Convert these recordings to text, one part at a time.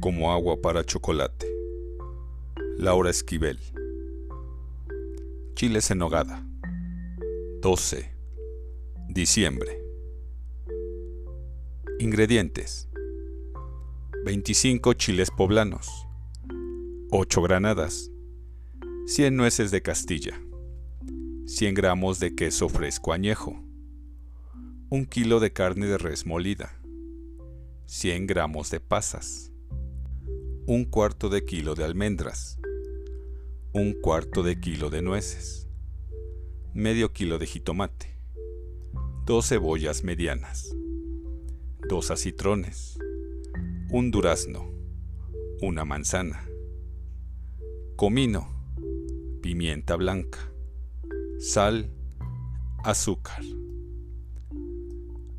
como agua para chocolate. Laura Esquivel. Chiles en nogada. 12. Diciembre. Ingredientes. 25 chiles poblanos. 8 granadas. 100 nueces de Castilla. 100 gramos de queso fresco añejo. 1 kilo de carne de res molida. 100 gramos de pasas un cuarto de kilo de almendras, un cuarto de kilo de nueces, medio kilo de jitomate, dos cebollas medianas, dos acitrones, un durazno, una manzana, comino, pimienta blanca, sal, azúcar.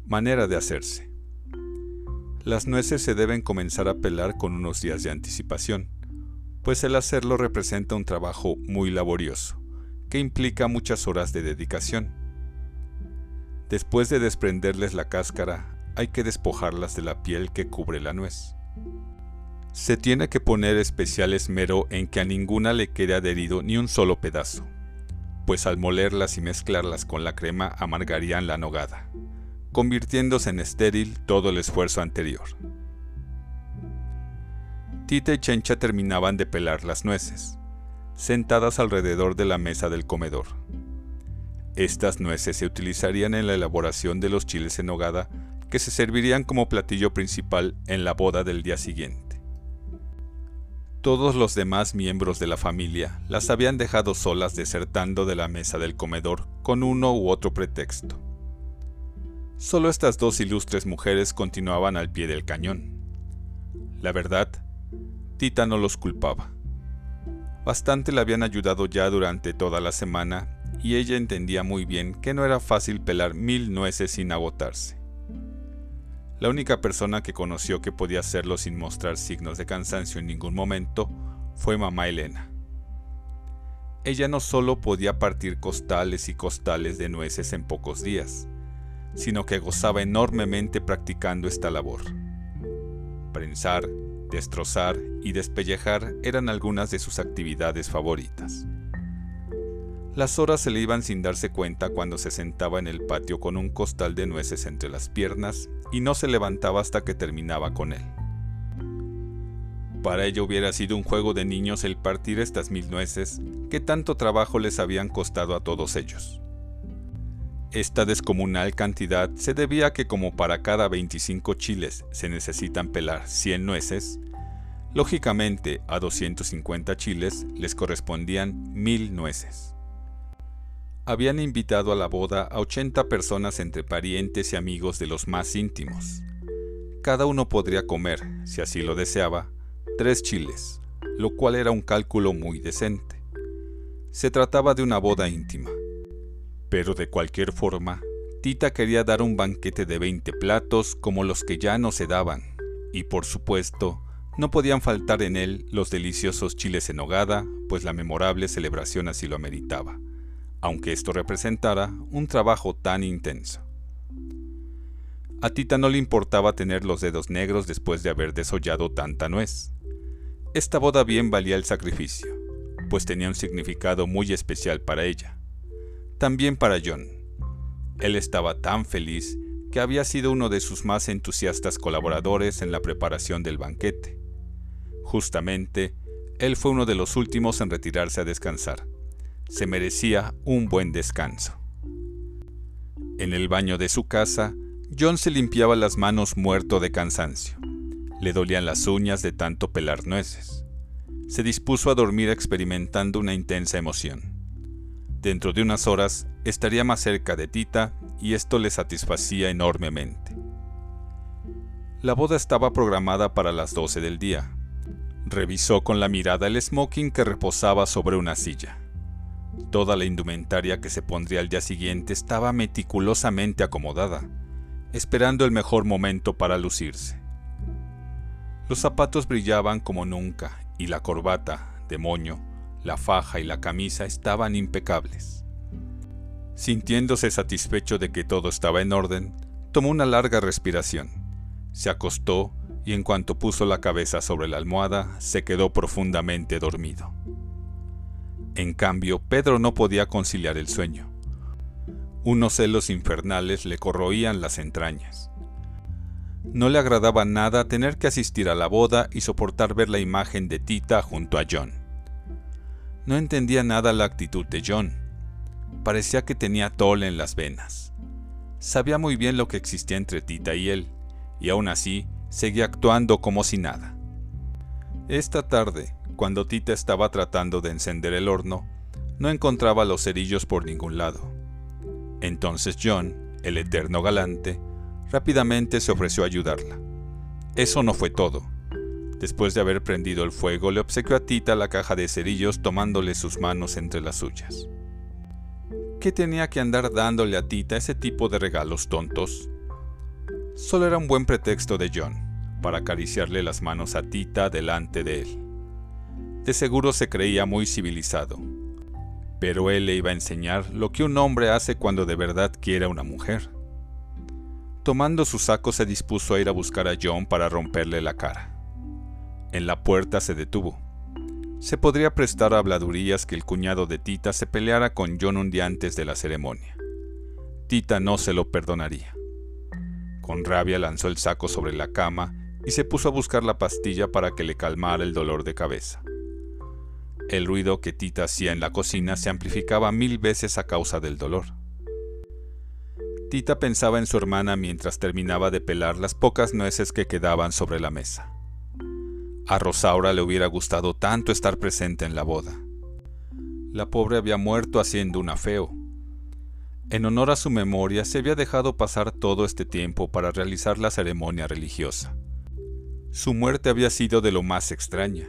Manera de hacerse. Las nueces se deben comenzar a pelar con unos días de anticipación, pues el hacerlo representa un trabajo muy laborioso, que implica muchas horas de dedicación. Después de desprenderles la cáscara, hay que despojarlas de la piel que cubre la nuez. Se tiene que poner especial esmero en que a ninguna le quede adherido ni un solo pedazo, pues al molerlas y mezclarlas con la crema amargarían la nogada convirtiéndose en estéril todo el esfuerzo anterior. Tita y Chencha terminaban de pelar las nueces, sentadas alrededor de la mesa del comedor. Estas nueces se utilizarían en la elaboración de los chiles en nogada que se servirían como platillo principal en la boda del día siguiente. Todos los demás miembros de la familia las habían dejado solas desertando de la mesa del comedor con uno u otro pretexto. Solo estas dos ilustres mujeres continuaban al pie del cañón. La verdad, Tita no los culpaba. Bastante le habían ayudado ya durante toda la semana y ella entendía muy bien que no era fácil pelar mil nueces sin agotarse. La única persona que conoció que podía hacerlo sin mostrar signos de cansancio en ningún momento fue mamá Elena. Ella no solo podía partir costales y costales de nueces en pocos días, sino que gozaba enormemente practicando esta labor. Prensar, destrozar y despellejar eran algunas de sus actividades favoritas. Las horas se le iban sin darse cuenta cuando se sentaba en el patio con un costal de nueces entre las piernas y no se levantaba hasta que terminaba con él. Para ella hubiera sido un juego de niños el partir estas mil nueces que tanto trabajo les habían costado a todos ellos. Esta descomunal cantidad se debía a que como para cada 25 chiles se necesitan pelar 100 nueces, lógicamente a 250 chiles les correspondían 1000 nueces. Habían invitado a la boda a 80 personas entre parientes y amigos de los más íntimos. Cada uno podría comer, si así lo deseaba, tres chiles, lo cual era un cálculo muy decente. Se trataba de una boda íntima pero de cualquier forma, Tita quería dar un banquete de 20 platos como los que ya no se daban, y por supuesto, no podían faltar en él los deliciosos chiles en hogada, pues la memorable celebración así lo ameritaba, aunque esto representara un trabajo tan intenso. A Tita no le importaba tener los dedos negros después de haber desollado tanta nuez. Esta boda bien valía el sacrificio, pues tenía un significado muy especial para ella también para John. Él estaba tan feliz que había sido uno de sus más entusiastas colaboradores en la preparación del banquete. Justamente, él fue uno de los últimos en retirarse a descansar. Se merecía un buen descanso. En el baño de su casa, John se limpiaba las manos muerto de cansancio. Le dolían las uñas de tanto pelar nueces. Se dispuso a dormir experimentando una intensa emoción. Dentro de unas horas estaría más cerca de Tita y esto le satisfacía enormemente. La boda estaba programada para las 12 del día. Revisó con la mirada el smoking que reposaba sobre una silla. Toda la indumentaria que se pondría al día siguiente estaba meticulosamente acomodada, esperando el mejor momento para lucirse. Los zapatos brillaban como nunca y la corbata, de moño, la faja y la camisa estaban impecables. Sintiéndose satisfecho de que todo estaba en orden, tomó una larga respiración, se acostó y en cuanto puso la cabeza sobre la almohada, se quedó profundamente dormido. En cambio, Pedro no podía conciliar el sueño. Unos celos infernales le corroían las entrañas. No le agradaba nada tener que asistir a la boda y soportar ver la imagen de Tita junto a John. No entendía nada la actitud de John. Parecía que tenía tole en las venas. Sabía muy bien lo que existía entre Tita y él, y aún así seguía actuando como si nada. Esta tarde, cuando Tita estaba tratando de encender el horno, no encontraba los cerillos por ningún lado. Entonces John, el eterno galante, rápidamente se ofreció a ayudarla. Eso no fue todo. Después de haber prendido el fuego, le obsequió a Tita la caja de cerillos tomándole sus manos entre las suyas. ¿Qué tenía que andar dándole a Tita ese tipo de regalos tontos? Solo era un buen pretexto de John para acariciarle las manos a Tita delante de él. De seguro se creía muy civilizado, pero él le iba a enseñar lo que un hombre hace cuando de verdad quiere a una mujer. Tomando su saco se dispuso a ir a buscar a John para romperle la cara. En la puerta se detuvo. Se podría prestar a habladurías que el cuñado de Tita se peleara con John un día antes de la ceremonia. Tita no se lo perdonaría. Con rabia lanzó el saco sobre la cama y se puso a buscar la pastilla para que le calmara el dolor de cabeza. El ruido que Tita hacía en la cocina se amplificaba mil veces a causa del dolor. Tita pensaba en su hermana mientras terminaba de pelar las pocas nueces que quedaban sobre la mesa. A Rosaura le hubiera gustado tanto estar presente en la boda. La pobre había muerto haciendo un afeo. En honor a su memoria se había dejado pasar todo este tiempo para realizar la ceremonia religiosa. Su muerte había sido de lo más extraña.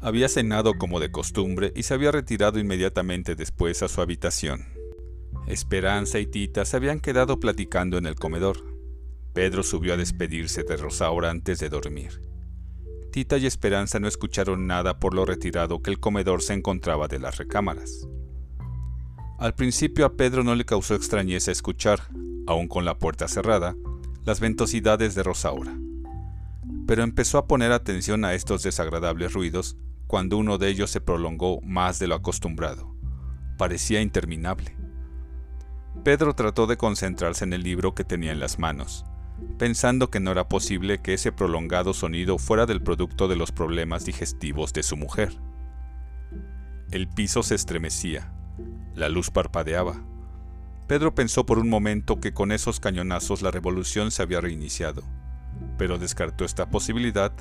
Había cenado como de costumbre y se había retirado inmediatamente después a su habitación. Esperanza y Tita se habían quedado platicando en el comedor. Pedro subió a despedirse de Rosaura antes de dormir. Tita y Esperanza no escucharon nada por lo retirado que el comedor se encontraba de las recámaras. Al principio a Pedro no le causó extrañeza escuchar, aun con la puerta cerrada, las ventosidades de Rosaura. Pero empezó a poner atención a estos desagradables ruidos cuando uno de ellos se prolongó más de lo acostumbrado. Parecía interminable. Pedro trató de concentrarse en el libro que tenía en las manos, pensando que no era posible que ese prolongado sonido fuera del producto de los problemas digestivos de su mujer. El piso se estremecía, la luz parpadeaba. Pedro pensó por un momento que con esos cañonazos la revolución se había reiniciado, pero descartó esta posibilidad,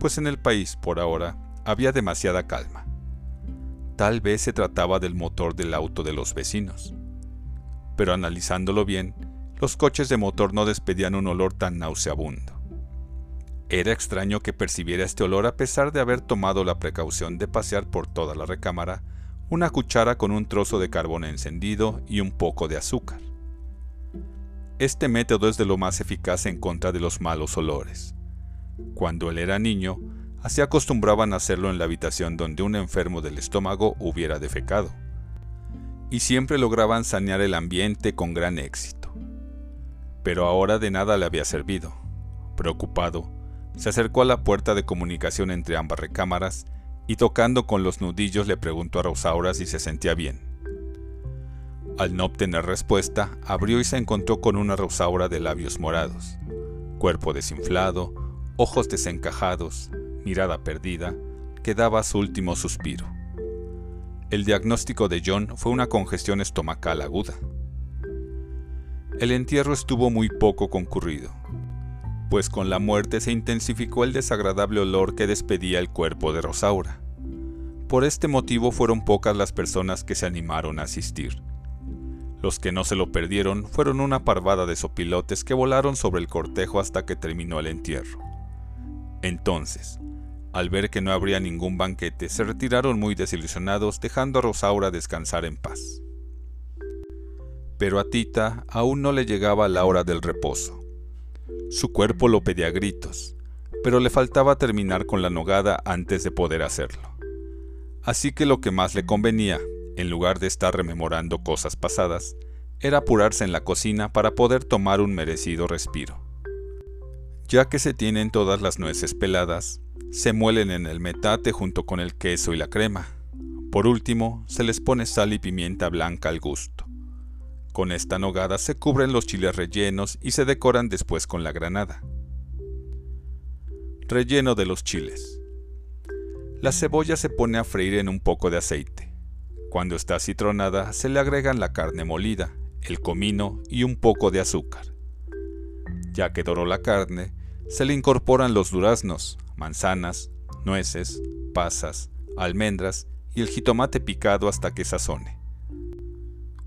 pues en el país, por ahora, había demasiada calma. Tal vez se trataba del motor del auto de los vecinos pero analizándolo bien, los coches de motor no despedían un olor tan nauseabundo. Era extraño que percibiera este olor a pesar de haber tomado la precaución de pasear por toda la recámara una cuchara con un trozo de carbón encendido y un poco de azúcar. Este método es de lo más eficaz en contra de los malos olores. Cuando él era niño, así acostumbraban a hacerlo en la habitación donde un enfermo del estómago hubiera defecado y siempre lograban sanear el ambiente con gran éxito. Pero ahora de nada le había servido. Preocupado, se acercó a la puerta de comunicación entre ambas recámaras y tocando con los nudillos le preguntó a Rosaura si se sentía bien. Al no obtener respuesta, abrió y se encontró con una Rosaura de labios morados, cuerpo desinflado, ojos desencajados, mirada perdida, que daba su último suspiro. El diagnóstico de John fue una congestión estomacal aguda. El entierro estuvo muy poco concurrido, pues con la muerte se intensificó el desagradable olor que despedía el cuerpo de Rosaura. Por este motivo fueron pocas las personas que se animaron a asistir. Los que no se lo perdieron fueron una parvada de sopilotes que volaron sobre el cortejo hasta que terminó el entierro. Entonces, al ver que no habría ningún banquete, se retiraron muy desilusionados, dejando a Rosaura descansar en paz. Pero a Tita aún no le llegaba la hora del reposo. Su cuerpo lo pedía a gritos, pero le faltaba terminar con la nogada antes de poder hacerlo. Así que lo que más le convenía, en lugar de estar rememorando cosas pasadas, era apurarse en la cocina para poder tomar un merecido respiro. Ya que se tienen todas las nueces peladas, se muelen en el metate junto con el queso y la crema. Por último, se les pone sal y pimienta blanca al gusto. Con esta nogada se cubren los chiles rellenos y se decoran después con la granada. Relleno de los chiles. La cebolla se pone a freír en un poco de aceite. Cuando está citronada, se le agregan la carne molida, el comino y un poco de azúcar. Ya que doró la carne, se le incorporan los duraznos, manzanas, nueces, pasas, almendras y el jitomate picado hasta que sazone.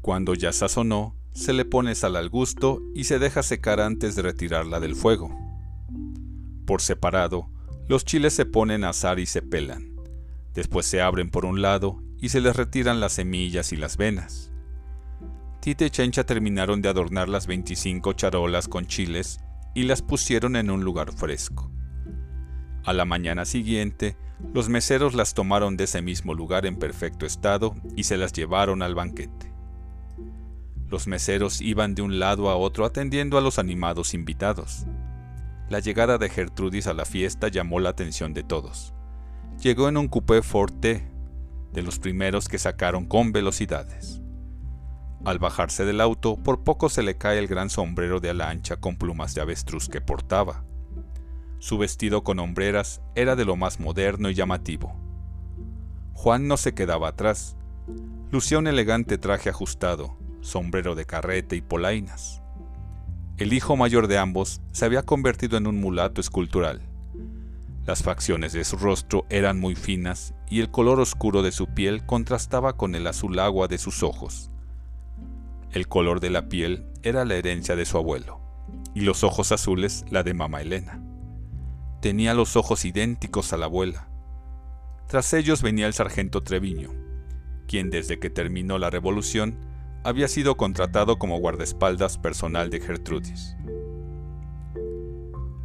Cuando ya sazonó, se le pone sal al gusto y se deja secar antes de retirarla del fuego. Por separado, los chiles se ponen a asar y se pelan. Después se abren por un lado y se les retiran las semillas y las venas. Tite y Chencha terminaron de adornar las 25 charolas con chiles y las pusieron en un lugar fresco. A la mañana siguiente, los meseros las tomaron de ese mismo lugar en perfecto estado y se las llevaron al banquete. Los meseros iban de un lado a otro atendiendo a los animados invitados. La llegada de Gertrudis a la fiesta llamó la atención de todos. Llegó en un coupé Forte, de los primeros que sacaron con velocidades. Al bajarse del auto, por poco se le cae el gran sombrero de ala ancha con plumas de avestruz que portaba. Su vestido con hombreras era de lo más moderno y llamativo. Juan no se quedaba atrás. Lucía un elegante traje ajustado, sombrero de carrete y polainas. El hijo mayor de ambos se había convertido en un mulato escultural. Las facciones de su rostro eran muy finas y el color oscuro de su piel contrastaba con el azul agua de sus ojos. El color de la piel era la herencia de su abuelo, y los ojos azules la de mamá Elena. Tenía los ojos idénticos a la abuela. Tras ellos venía el sargento Treviño, quien desde que terminó la revolución había sido contratado como guardaespaldas personal de Gertrudis.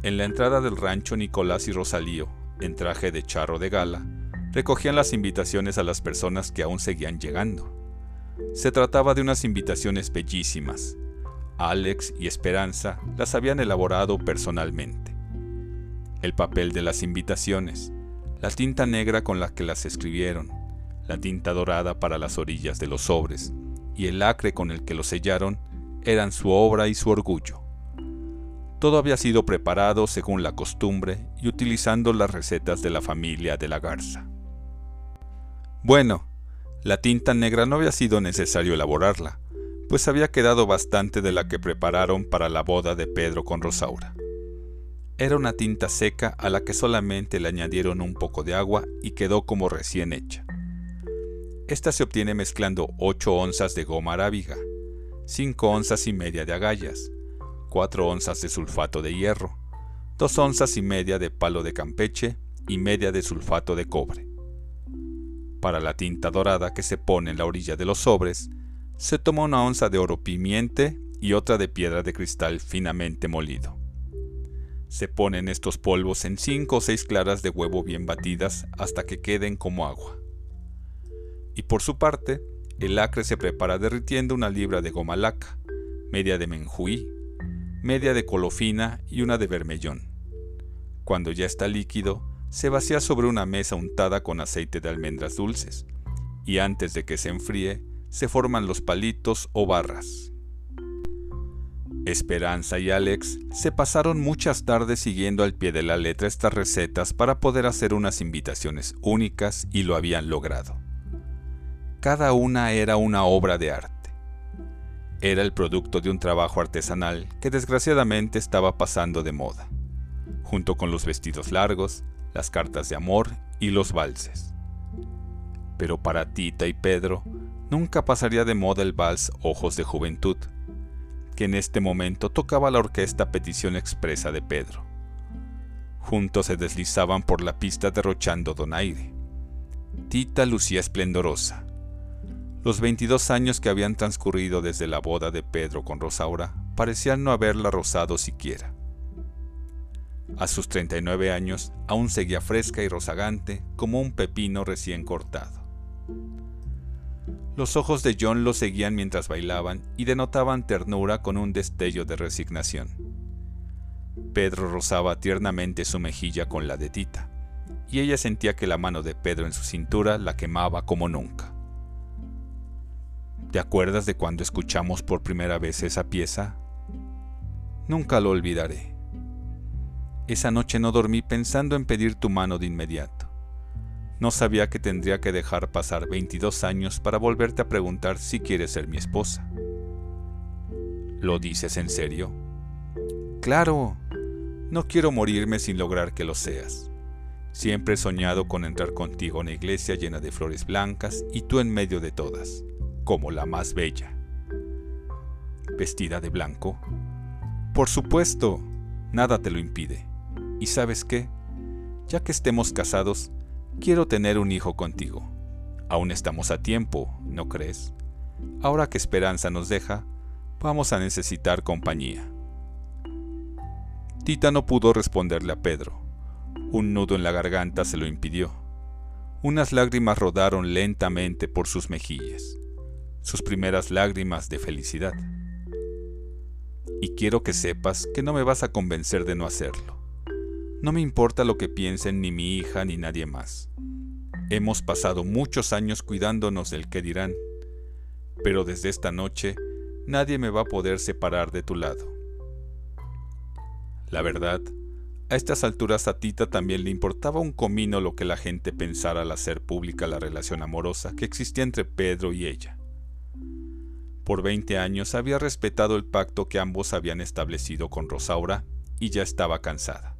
En la entrada del rancho Nicolás y Rosalío, en traje de charro de gala, recogían las invitaciones a las personas que aún seguían llegando. Se trataba de unas invitaciones bellísimas. Alex y Esperanza las habían elaborado personalmente el papel de las invitaciones, la tinta negra con la que las escribieron, la tinta dorada para las orillas de los sobres y el acre con el que los sellaron eran su obra y su orgullo. Todo había sido preparado según la costumbre y utilizando las recetas de la familia de la garza. Bueno, la tinta negra no había sido necesario elaborarla, pues había quedado bastante de la que prepararon para la boda de Pedro con Rosaura. Era una tinta seca a la que solamente le añadieron un poco de agua y quedó como recién hecha. Esta se obtiene mezclando 8 onzas de goma arábiga, 5 onzas y media de agallas, 4 onzas de sulfato de hierro, 2 onzas y media de palo de campeche y media de sulfato de cobre. Para la tinta dorada que se pone en la orilla de los sobres, se toma una onza de oro pimiente y otra de piedra de cristal finamente molido. Se ponen estos polvos en 5 o 6 claras de huevo bien batidas hasta que queden como agua. Y por su parte, el acre se prepara derritiendo una libra de goma laca, media de menjuí, media de colofina y una de vermellón. Cuando ya está líquido, se vacía sobre una mesa untada con aceite de almendras dulces, y antes de que se enfríe, se forman los palitos o barras. Esperanza y Alex se pasaron muchas tardes siguiendo al pie de la letra estas recetas para poder hacer unas invitaciones únicas y lo habían logrado. Cada una era una obra de arte. Era el producto de un trabajo artesanal que desgraciadamente estaba pasando de moda, junto con los vestidos largos, las cartas de amor y los valses. Pero para Tita y Pedro nunca pasaría de moda el vals Ojos de Juventud, que en este momento tocaba la orquesta petición expresa de Pedro. Juntos se deslizaban por la pista derrochando donaire. Tita lucía esplendorosa. Los 22 años que habían transcurrido desde la boda de Pedro con Rosaura parecían no haberla rozado siquiera. A sus 39 años aún seguía fresca y rozagante como un pepino recién cortado. Los ojos de John lo seguían mientras bailaban y denotaban ternura con un destello de resignación. Pedro rozaba tiernamente su mejilla con la de Tita, y ella sentía que la mano de Pedro en su cintura la quemaba como nunca. ¿Te acuerdas de cuando escuchamos por primera vez esa pieza? Nunca lo olvidaré. Esa noche no dormí pensando en pedir tu mano de inmediato. No sabía que tendría que dejar pasar 22 años para volverte a preguntar si quieres ser mi esposa. ¿Lo dices en serio? Claro, no quiero morirme sin lograr que lo seas. Siempre he soñado con entrar contigo a una iglesia llena de flores blancas y tú en medio de todas como la más bella. ¿Vestida de blanco? Por supuesto, nada te lo impide. ¿Y sabes qué? Ya que estemos casados, quiero tener un hijo contigo. Aún estamos a tiempo, ¿no crees? Ahora que Esperanza nos deja, vamos a necesitar compañía. Tita no pudo responderle a Pedro. Un nudo en la garganta se lo impidió. Unas lágrimas rodaron lentamente por sus mejillas sus primeras lágrimas de felicidad. Y quiero que sepas que no me vas a convencer de no hacerlo. No me importa lo que piensen ni mi hija ni nadie más. Hemos pasado muchos años cuidándonos del que dirán, pero desde esta noche nadie me va a poder separar de tu lado. La verdad, a estas alturas a Tita también le importaba un comino lo que la gente pensara al hacer pública la relación amorosa que existía entre Pedro y ella. Por 20 años había respetado el pacto que ambos habían establecido con Rosaura y ya estaba cansada.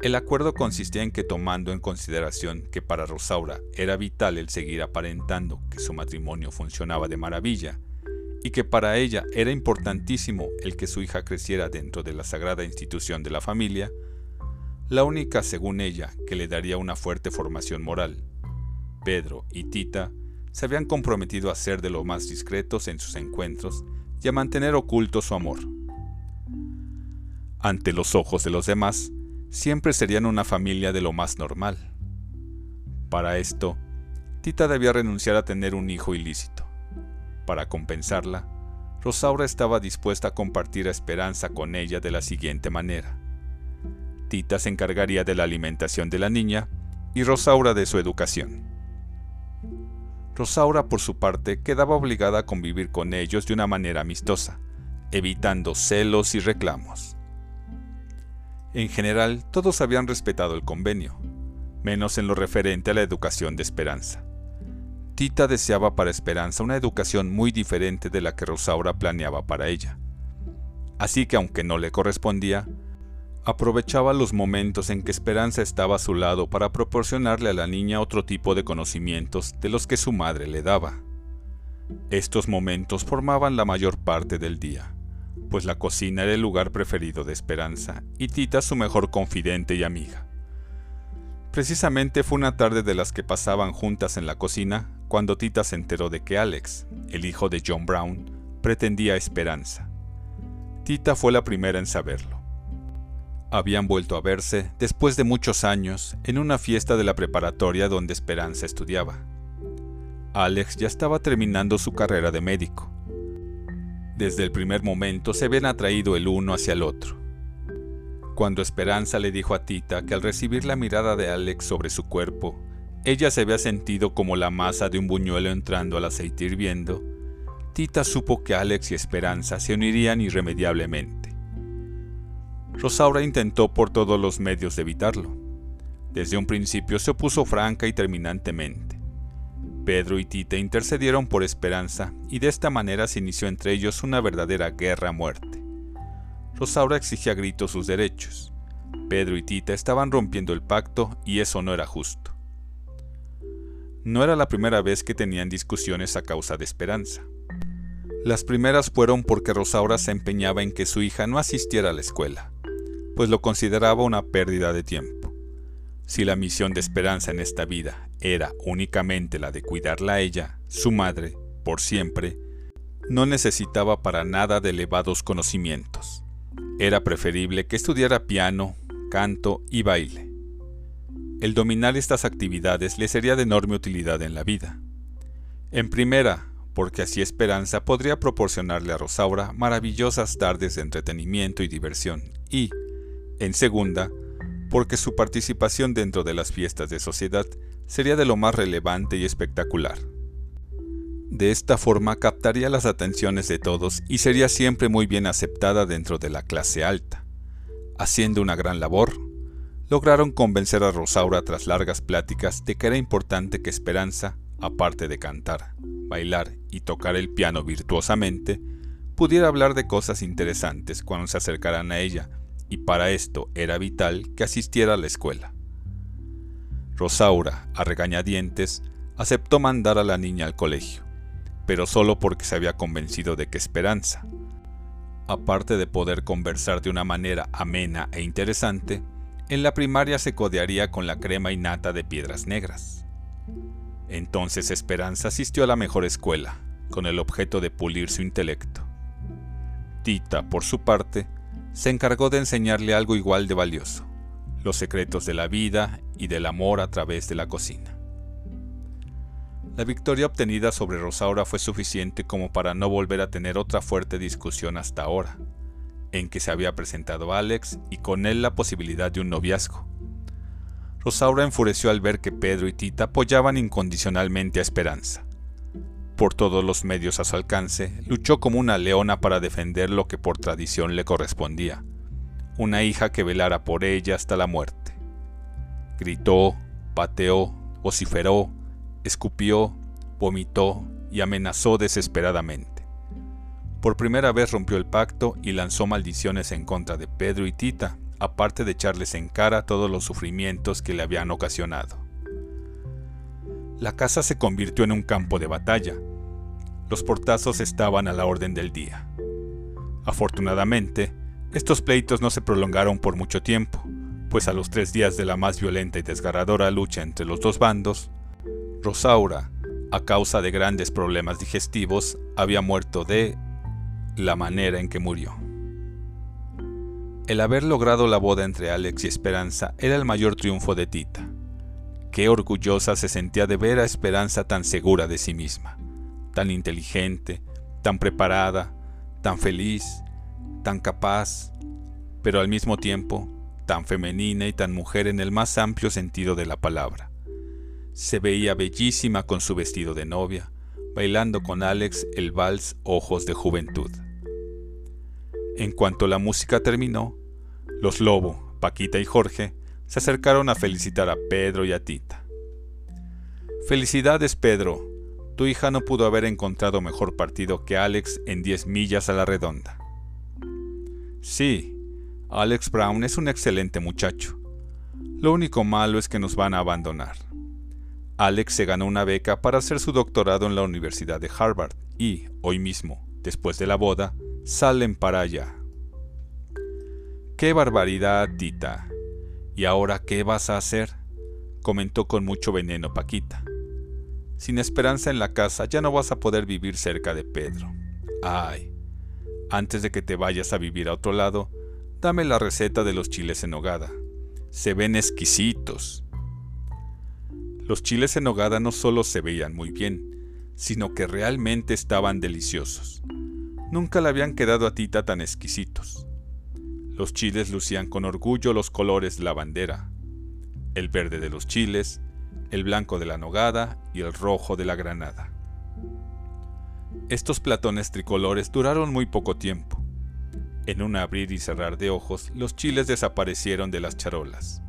El acuerdo consistía en que tomando en consideración que para Rosaura era vital el seguir aparentando que su matrimonio funcionaba de maravilla, y que para ella era importantísimo el que su hija creciera dentro de la sagrada institución de la familia, la única, según ella, que le daría una fuerte formación moral. Pedro y Tita se habían comprometido a ser de lo más discretos en sus encuentros y a mantener oculto su amor. Ante los ojos de los demás, siempre serían una familia de lo más normal. Para esto, Tita debía renunciar a tener un hijo ilícito. Para compensarla, Rosaura estaba dispuesta a compartir Esperanza con ella de la siguiente manera. Tita se encargaría de la alimentación de la niña y Rosaura de su educación. Rosaura, por su parte, quedaba obligada a convivir con ellos de una manera amistosa, evitando celos y reclamos. En general, todos habían respetado el convenio, menos en lo referente a la educación de Esperanza. Tita deseaba para Esperanza una educación muy diferente de la que Rosaura planeaba para ella. Así que aunque no le correspondía, Aprovechaba los momentos en que Esperanza estaba a su lado para proporcionarle a la niña otro tipo de conocimientos de los que su madre le daba. Estos momentos formaban la mayor parte del día, pues la cocina era el lugar preferido de Esperanza y Tita su mejor confidente y amiga. Precisamente fue una tarde de las que pasaban juntas en la cocina cuando Tita se enteró de que Alex, el hijo de John Brown, pretendía Esperanza. Tita fue la primera en saberlo. Habían vuelto a verse, después de muchos años, en una fiesta de la preparatoria donde Esperanza estudiaba. Alex ya estaba terminando su carrera de médico. Desde el primer momento se habían atraído el uno hacia el otro. Cuando Esperanza le dijo a Tita que al recibir la mirada de Alex sobre su cuerpo, ella se había sentido como la masa de un buñuelo entrando al aceite hirviendo, Tita supo que Alex y Esperanza se unirían irremediablemente. Rosaura intentó por todos los medios evitarlo. Desde un principio se opuso franca y terminantemente. Pedro y Tita intercedieron por Esperanza y de esta manera se inició entre ellos una verdadera guerra a muerte. Rosaura exigía a gritos sus derechos. Pedro y Tita estaban rompiendo el pacto y eso no era justo. No era la primera vez que tenían discusiones a causa de Esperanza. Las primeras fueron porque Rosaura se empeñaba en que su hija no asistiera a la escuela pues lo consideraba una pérdida de tiempo. Si la misión de esperanza en esta vida era únicamente la de cuidarla a ella, su madre, por siempre, no necesitaba para nada de elevados conocimientos. Era preferible que estudiara piano, canto y baile. El dominar estas actividades le sería de enorme utilidad en la vida. En primera, porque así Esperanza podría proporcionarle a Rosaura maravillosas tardes de entretenimiento y diversión, y, en segunda, porque su participación dentro de las fiestas de sociedad sería de lo más relevante y espectacular. De esta forma captaría las atenciones de todos y sería siempre muy bien aceptada dentro de la clase alta. Haciendo una gran labor, lograron convencer a Rosaura tras largas pláticas de que era importante que Esperanza, aparte de cantar, bailar y tocar el piano virtuosamente, pudiera hablar de cosas interesantes cuando se acercaran a ella, y para esto era vital que asistiera a la escuela. Rosaura, a regañadientes, aceptó mandar a la niña al colegio, pero solo porque se había convencido de que Esperanza, aparte de poder conversar de una manera amena e interesante, en la primaria se codearía con la crema innata de piedras negras. Entonces Esperanza asistió a la mejor escuela, con el objeto de pulir su intelecto. Tita, por su parte, se encargó de enseñarle algo igual de valioso, los secretos de la vida y del amor a través de la cocina. La victoria obtenida sobre Rosaura fue suficiente como para no volver a tener otra fuerte discusión hasta ahora, en que se había presentado Alex y con él la posibilidad de un noviazgo. Rosaura enfureció al ver que Pedro y Tita apoyaban incondicionalmente a Esperanza. Por todos los medios a su alcance, luchó como una leona para defender lo que por tradición le correspondía, una hija que velara por ella hasta la muerte. Gritó, pateó, vociferó, escupió, vomitó y amenazó desesperadamente. Por primera vez rompió el pacto y lanzó maldiciones en contra de Pedro y Tita, aparte de echarles en cara todos los sufrimientos que le habían ocasionado. La casa se convirtió en un campo de batalla. Los portazos estaban a la orden del día. Afortunadamente, estos pleitos no se prolongaron por mucho tiempo, pues a los tres días de la más violenta y desgarradora lucha entre los dos bandos, Rosaura, a causa de grandes problemas digestivos, había muerto de la manera en que murió. El haber logrado la boda entre Alex y Esperanza era el mayor triunfo de Tita. Qué orgullosa se sentía de ver a Esperanza tan segura de sí misma, tan inteligente, tan preparada, tan feliz, tan capaz, pero al mismo tiempo tan femenina y tan mujer en el más amplio sentido de la palabra. Se veía bellísima con su vestido de novia, bailando con Alex el vals Ojos de Juventud. En cuanto la música terminó, los Lobo, Paquita y Jorge se acercaron a felicitar a Pedro y a Tita. Felicidades, Pedro. Tu hija no pudo haber encontrado mejor partido que Alex en 10 millas a la redonda. Sí, Alex Brown es un excelente muchacho. Lo único malo es que nos van a abandonar. Alex se ganó una beca para hacer su doctorado en la Universidad de Harvard y, hoy mismo, después de la boda, salen para allá. ¡Qué barbaridad, Tita! ¿Y ahora qué vas a hacer? comentó con mucho veneno Paquita. Sin esperanza en la casa ya no vas a poder vivir cerca de Pedro. Ay, antes de que te vayas a vivir a otro lado, dame la receta de los chiles en hogada. Se ven exquisitos. Los chiles en nogada no solo se veían muy bien, sino que realmente estaban deliciosos. Nunca le habían quedado a Tita tan exquisitos. Los chiles lucían con orgullo los colores de la bandera, el verde de los chiles, el blanco de la nogada y el rojo de la granada. Estos platones tricolores duraron muy poco tiempo. En un abrir y cerrar de ojos, los chiles desaparecieron de las charolas.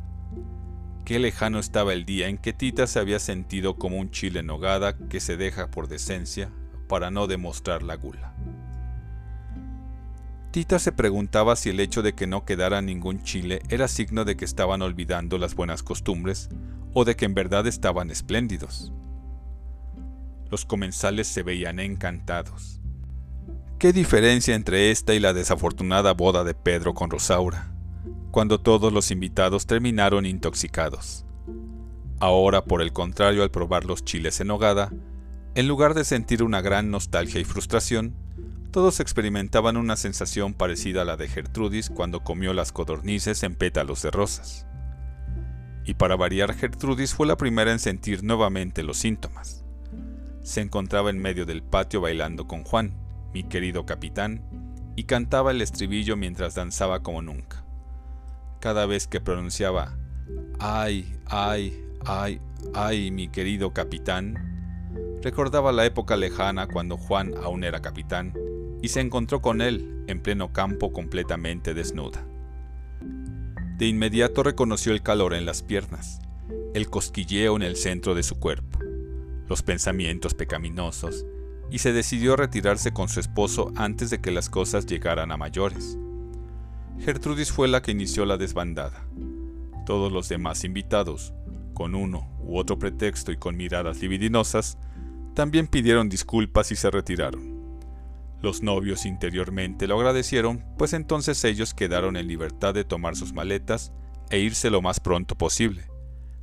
Qué lejano estaba el día en que Tita se había sentido como un chile nogada que se deja por decencia para no demostrar la gula. Tita se preguntaba si el hecho de que no quedara ningún chile era signo de que estaban olvidando las buenas costumbres o de que en verdad estaban espléndidos. Los comensales se veían encantados. ¿Qué diferencia entre esta y la desafortunada boda de Pedro con Rosaura? cuando todos los invitados terminaron intoxicados. Ahora, por el contrario, al probar los chiles en hogada, en lugar de sentir una gran nostalgia y frustración, todos experimentaban una sensación parecida a la de Gertrudis cuando comió las codornices en pétalos de rosas. Y para variar, Gertrudis fue la primera en sentir nuevamente los síntomas. Se encontraba en medio del patio bailando con Juan, mi querido capitán, y cantaba el estribillo mientras danzaba como nunca cada vez que pronunciaba ay, ay, ay, ay, mi querido capitán, recordaba la época lejana cuando Juan aún era capitán y se encontró con él en pleno campo completamente desnuda. De inmediato reconoció el calor en las piernas, el cosquilleo en el centro de su cuerpo, los pensamientos pecaminosos, y se decidió retirarse con su esposo antes de que las cosas llegaran a mayores. Gertrudis fue la que inició la desbandada. Todos los demás invitados, con uno u otro pretexto y con miradas libidinosas, también pidieron disculpas y se retiraron. Los novios interiormente lo agradecieron, pues entonces ellos quedaron en libertad de tomar sus maletas e irse lo más pronto posible.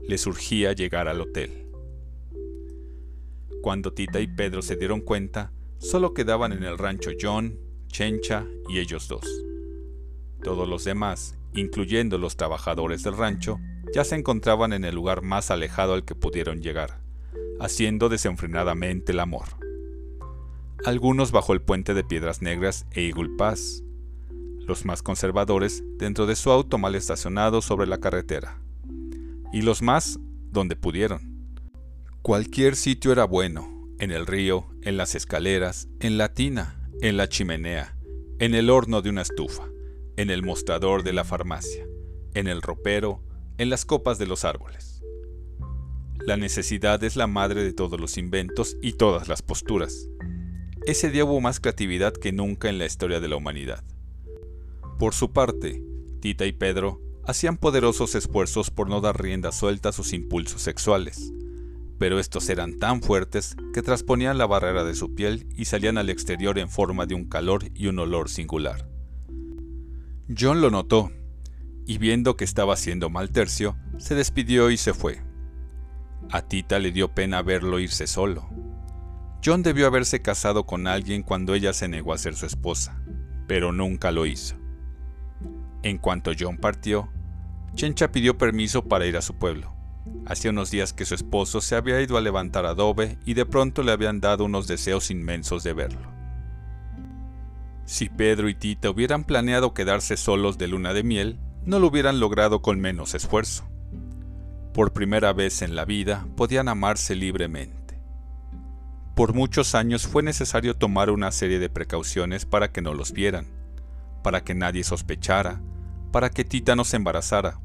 Les urgía llegar al hotel. Cuando Tita y Pedro se dieron cuenta, solo quedaban en el rancho John, Chencha y ellos dos. Todos los demás, incluyendo los trabajadores del rancho, ya se encontraban en el lugar más alejado al que pudieron llegar, haciendo desenfrenadamente el amor. Algunos bajo el puente de Piedras Negras e Eagle Pass, los más conservadores dentro de su auto mal estacionado sobre la carretera, y los más donde pudieron. Cualquier sitio era bueno, en el río, en las escaleras, en la tina, en la chimenea, en el horno de una estufa en el mostrador de la farmacia, en el ropero, en las copas de los árboles. La necesidad es la madre de todos los inventos y todas las posturas. Ese día hubo más creatividad que nunca en la historia de la humanidad. Por su parte, Tita y Pedro hacían poderosos esfuerzos por no dar rienda suelta a sus impulsos sexuales, pero estos eran tan fuertes que trasponían la barrera de su piel y salían al exterior en forma de un calor y un olor singular. John lo notó, y viendo que estaba haciendo mal tercio, se despidió y se fue. A Tita le dio pena verlo irse solo. John debió haberse casado con alguien cuando ella se negó a ser su esposa, pero nunca lo hizo. En cuanto John partió, Chencha pidió permiso para ir a su pueblo. Hacía unos días que su esposo se había ido a levantar adobe y de pronto le habían dado unos deseos inmensos de verlo. Si Pedro y Tita hubieran planeado quedarse solos de luna de miel, no lo hubieran logrado con menos esfuerzo. Por primera vez en la vida podían amarse libremente. Por muchos años fue necesario tomar una serie de precauciones para que no los vieran, para que nadie sospechara, para que Tita no se embarazara,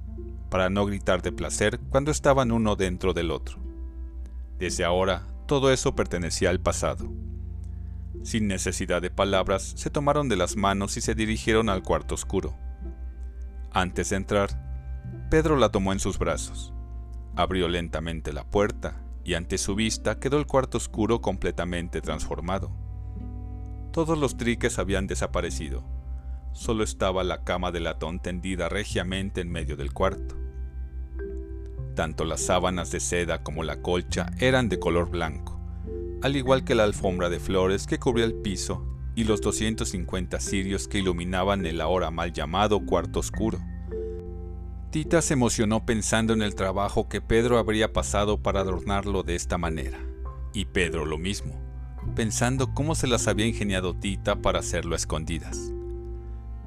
para no gritar de placer cuando estaban uno dentro del otro. Desde ahora, todo eso pertenecía al pasado. Sin necesidad de palabras, se tomaron de las manos y se dirigieron al cuarto oscuro. Antes de entrar, Pedro la tomó en sus brazos, abrió lentamente la puerta y ante su vista quedó el cuarto oscuro completamente transformado. Todos los triques habían desaparecido, solo estaba la cama de latón tendida regiamente en medio del cuarto. Tanto las sábanas de seda como la colcha eran de color blanco al igual que la alfombra de flores que cubría el piso y los 250 cirios que iluminaban el ahora mal llamado cuarto oscuro. Tita se emocionó pensando en el trabajo que Pedro habría pasado para adornarlo de esta manera, y Pedro lo mismo, pensando cómo se las había ingeniado Tita para hacerlo a escondidas.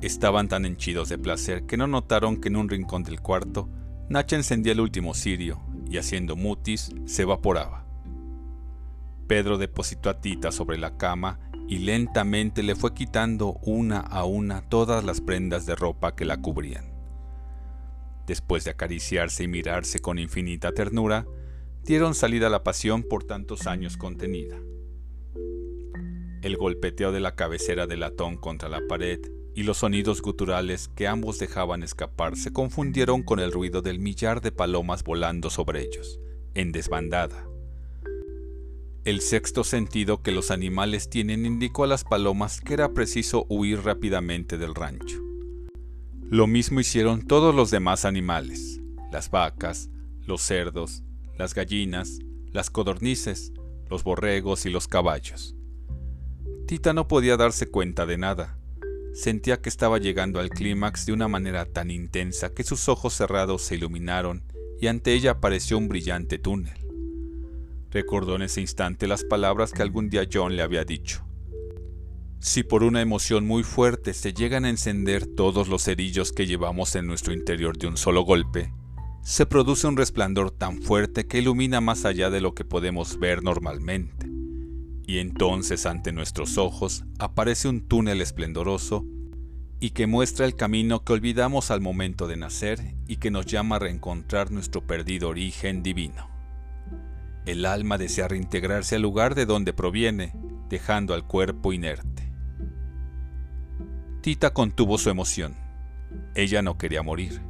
Estaban tan henchidos de placer que no notaron que en un rincón del cuarto Nacha encendía el último cirio y haciendo mutis se evaporaba. Pedro depositó a Tita sobre la cama y lentamente le fue quitando una a una todas las prendas de ropa que la cubrían. Después de acariciarse y mirarse con infinita ternura, dieron salida a la pasión por tantos años contenida. El golpeteo de la cabecera del latón contra la pared y los sonidos guturales que ambos dejaban escapar se confundieron con el ruido del millar de palomas volando sobre ellos, en desbandada. El sexto sentido que los animales tienen indicó a las palomas que era preciso huir rápidamente del rancho. Lo mismo hicieron todos los demás animales, las vacas, los cerdos, las gallinas, las codornices, los borregos y los caballos. Tita no podía darse cuenta de nada. Sentía que estaba llegando al clímax de una manera tan intensa que sus ojos cerrados se iluminaron y ante ella apareció un brillante túnel. Recordó en ese instante las palabras que algún día John le había dicho. Si por una emoción muy fuerte se llegan a encender todos los cerillos que llevamos en nuestro interior de un solo golpe, se produce un resplandor tan fuerte que ilumina más allá de lo que podemos ver normalmente. Y entonces ante nuestros ojos aparece un túnel esplendoroso y que muestra el camino que olvidamos al momento de nacer y que nos llama a reencontrar nuestro perdido origen divino. El alma desea reintegrarse al lugar de donde proviene, dejando al cuerpo inerte. Tita contuvo su emoción. Ella no quería morir.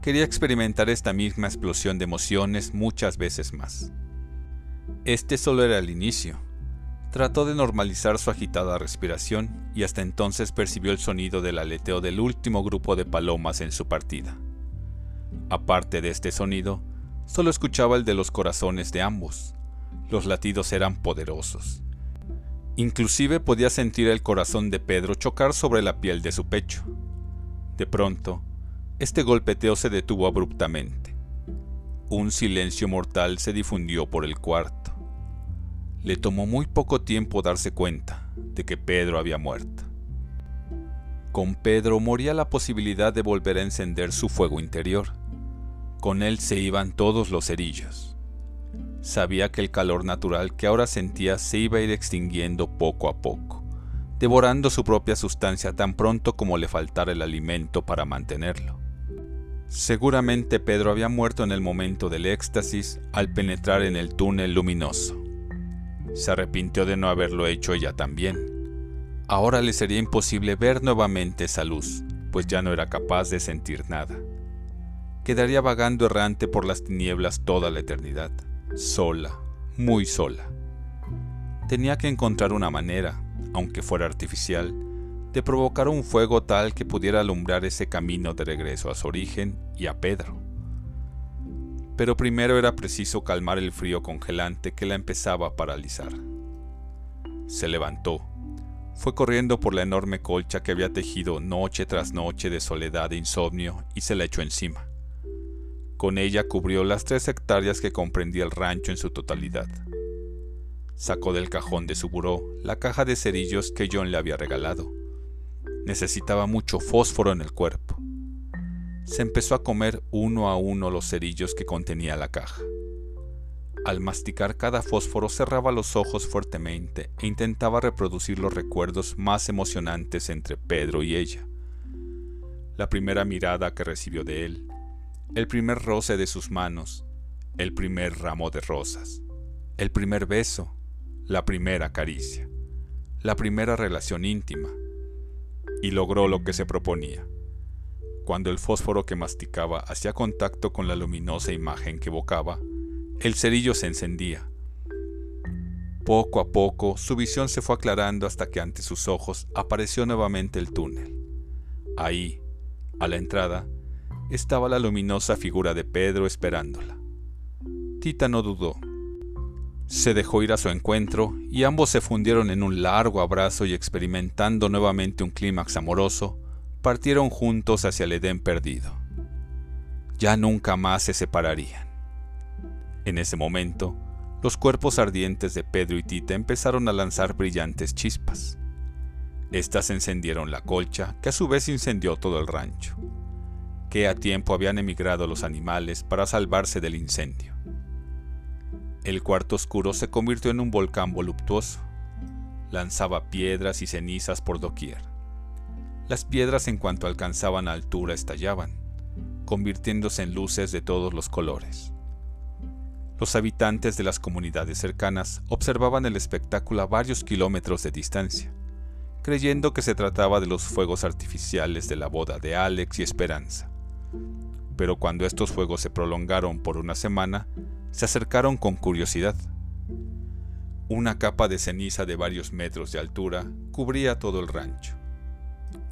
Quería experimentar esta misma explosión de emociones muchas veces más. Este solo era el inicio. Trató de normalizar su agitada respiración y hasta entonces percibió el sonido del aleteo del último grupo de palomas en su partida. Aparte de este sonido, solo escuchaba el de los corazones de ambos. Los latidos eran poderosos. Inclusive podía sentir el corazón de Pedro chocar sobre la piel de su pecho. De pronto, este golpeteo se detuvo abruptamente. Un silencio mortal se difundió por el cuarto. Le tomó muy poco tiempo darse cuenta de que Pedro había muerto. Con Pedro moría la posibilidad de volver a encender su fuego interior. Con él se iban todos los cerillos. Sabía que el calor natural que ahora sentía se iba a ir extinguiendo poco a poco, devorando su propia sustancia tan pronto como le faltara el alimento para mantenerlo. Seguramente Pedro había muerto en el momento del éxtasis al penetrar en el túnel luminoso. Se arrepintió de no haberlo hecho ella también. Ahora le sería imposible ver nuevamente esa luz, pues ya no era capaz de sentir nada. Quedaría vagando errante por las tinieblas toda la eternidad sola, muy sola. Tenía que encontrar una manera, aunque fuera artificial, de provocar un fuego tal que pudiera alumbrar ese camino de regreso a su origen y a Pedro. Pero primero era preciso calmar el frío congelante que la empezaba a paralizar. Se levantó, fue corriendo por la enorme colcha que había tejido noche tras noche de soledad e insomnio y se la echó encima. Con ella cubrió las tres hectáreas que comprendía el rancho en su totalidad. Sacó del cajón de su buró la caja de cerillos que John le había regalado. Necesitaba mucho fósforo en el cuerpo. Se empezó a comer uno a uno los cerillos que contenía la caja. Al masticar cada fósforo cerraba los ojos fuertemente e intentaba reproducir los recuerdos más emocionantes entre Pedro y ella. La primera mirada que recibió de él, el primer roce de sus manos, el primer ramo de rosas, el primer beso, la primera caricia, la primera relación íntima, y logró lo que se proponía. Cuando el fósforo que masticaba hacía contacto con la luminosa imagen que evocaba, el cerillo se encendía. Poco a poco su visión se fue aclarando hasta que ante sus ojos apareció nuevamente el túnel. Ahí, a la entrada, estaba la luminosa figura de Pedro esperándola. Tita no dudó. Se dejó ir a su encuentro y ambos se fundieron en un largo abrazo y experimentando nuevamente un clímax amoroso, partieron juntos hacia el Edén perdido. Ya nunca más se separarían. En ese momento, los cuerpos ardientes de Pedro y Tita empezaron a lanzar brillantes chispas. Estas encendieron la colcha, que a su vez incendió todo el rancho que a tiempo habían emigrado los animales para salvarse del incendio. El cuarto oscuro se convirtió en un volcán voluptuoso. Lanzaba piedras y cenizas por doquier. Las piedras en cuanto alcanzaban altura estallaban, convirtiéndose en luces de todos los colores. Los habitantes de las comunidades cercanas observaban el espectáculo a varios kilómetros de distancia, creyendo que se trataba de los fuegos artificiales de la boda de Alex y Esperanza pero cuando estos fuegos se prolongaron por una semana, se acercaron con curiosidad. Una capa de ceniza de varios metros de altura cubría todo el rancho.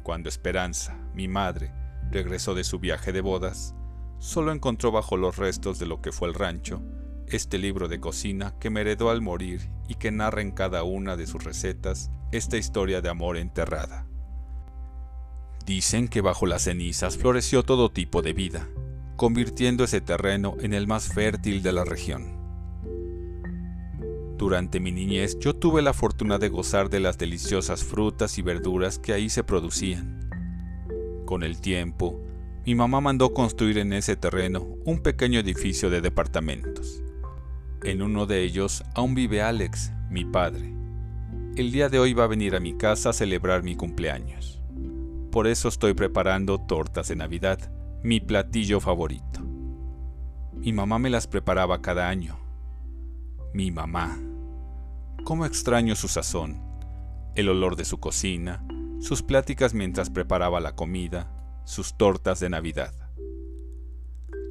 Cuando Esperanza, mi madre, regresó de su viaje de bodas, solo encontró bajo los restos de lo que fue el rancho este libro de cocina que me heredó al morir y que narra en cada una de sus recetas esta historia de amor enterrada. Dicen que bajo las cenizas floreció todo tipo de vida, convirtiendo ese terreno en el más fértil de la región. Durante mi niñez yo tuve la fortuna de gozar de las deliciosas frutas y verduras que ahí se producían. Con el tiempo, mi mamá mandó construir en ese terreno un pequeño edificio de departamentos. En uno de ellos aún vive Alex, mi padre. El día de hoy va a venir a mi casa a celebrar mi cumpleaños. Por eso estoy preparando tortas de Navidad, mi platillo favorito. Mi mamá me las preparaba cada año. Mi mamá. Cómo extraño su sazón, el olor de su cocina, sus pláticas mientras preparaba la comida, sus tortas de Navidad.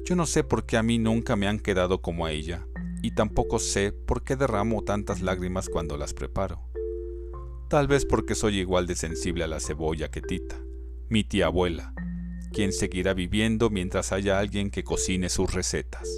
Yo no sé por qué a mí nunca me han quedado como a ella, y tampoco sé por qué derramo tantas lágrimas cuando las preparo. Tal vez porque soy igual de sensible a la cebolla que Tita, mi tía abuela, quien seguirá viviendo mientras haya alguien que cocine sus recetas.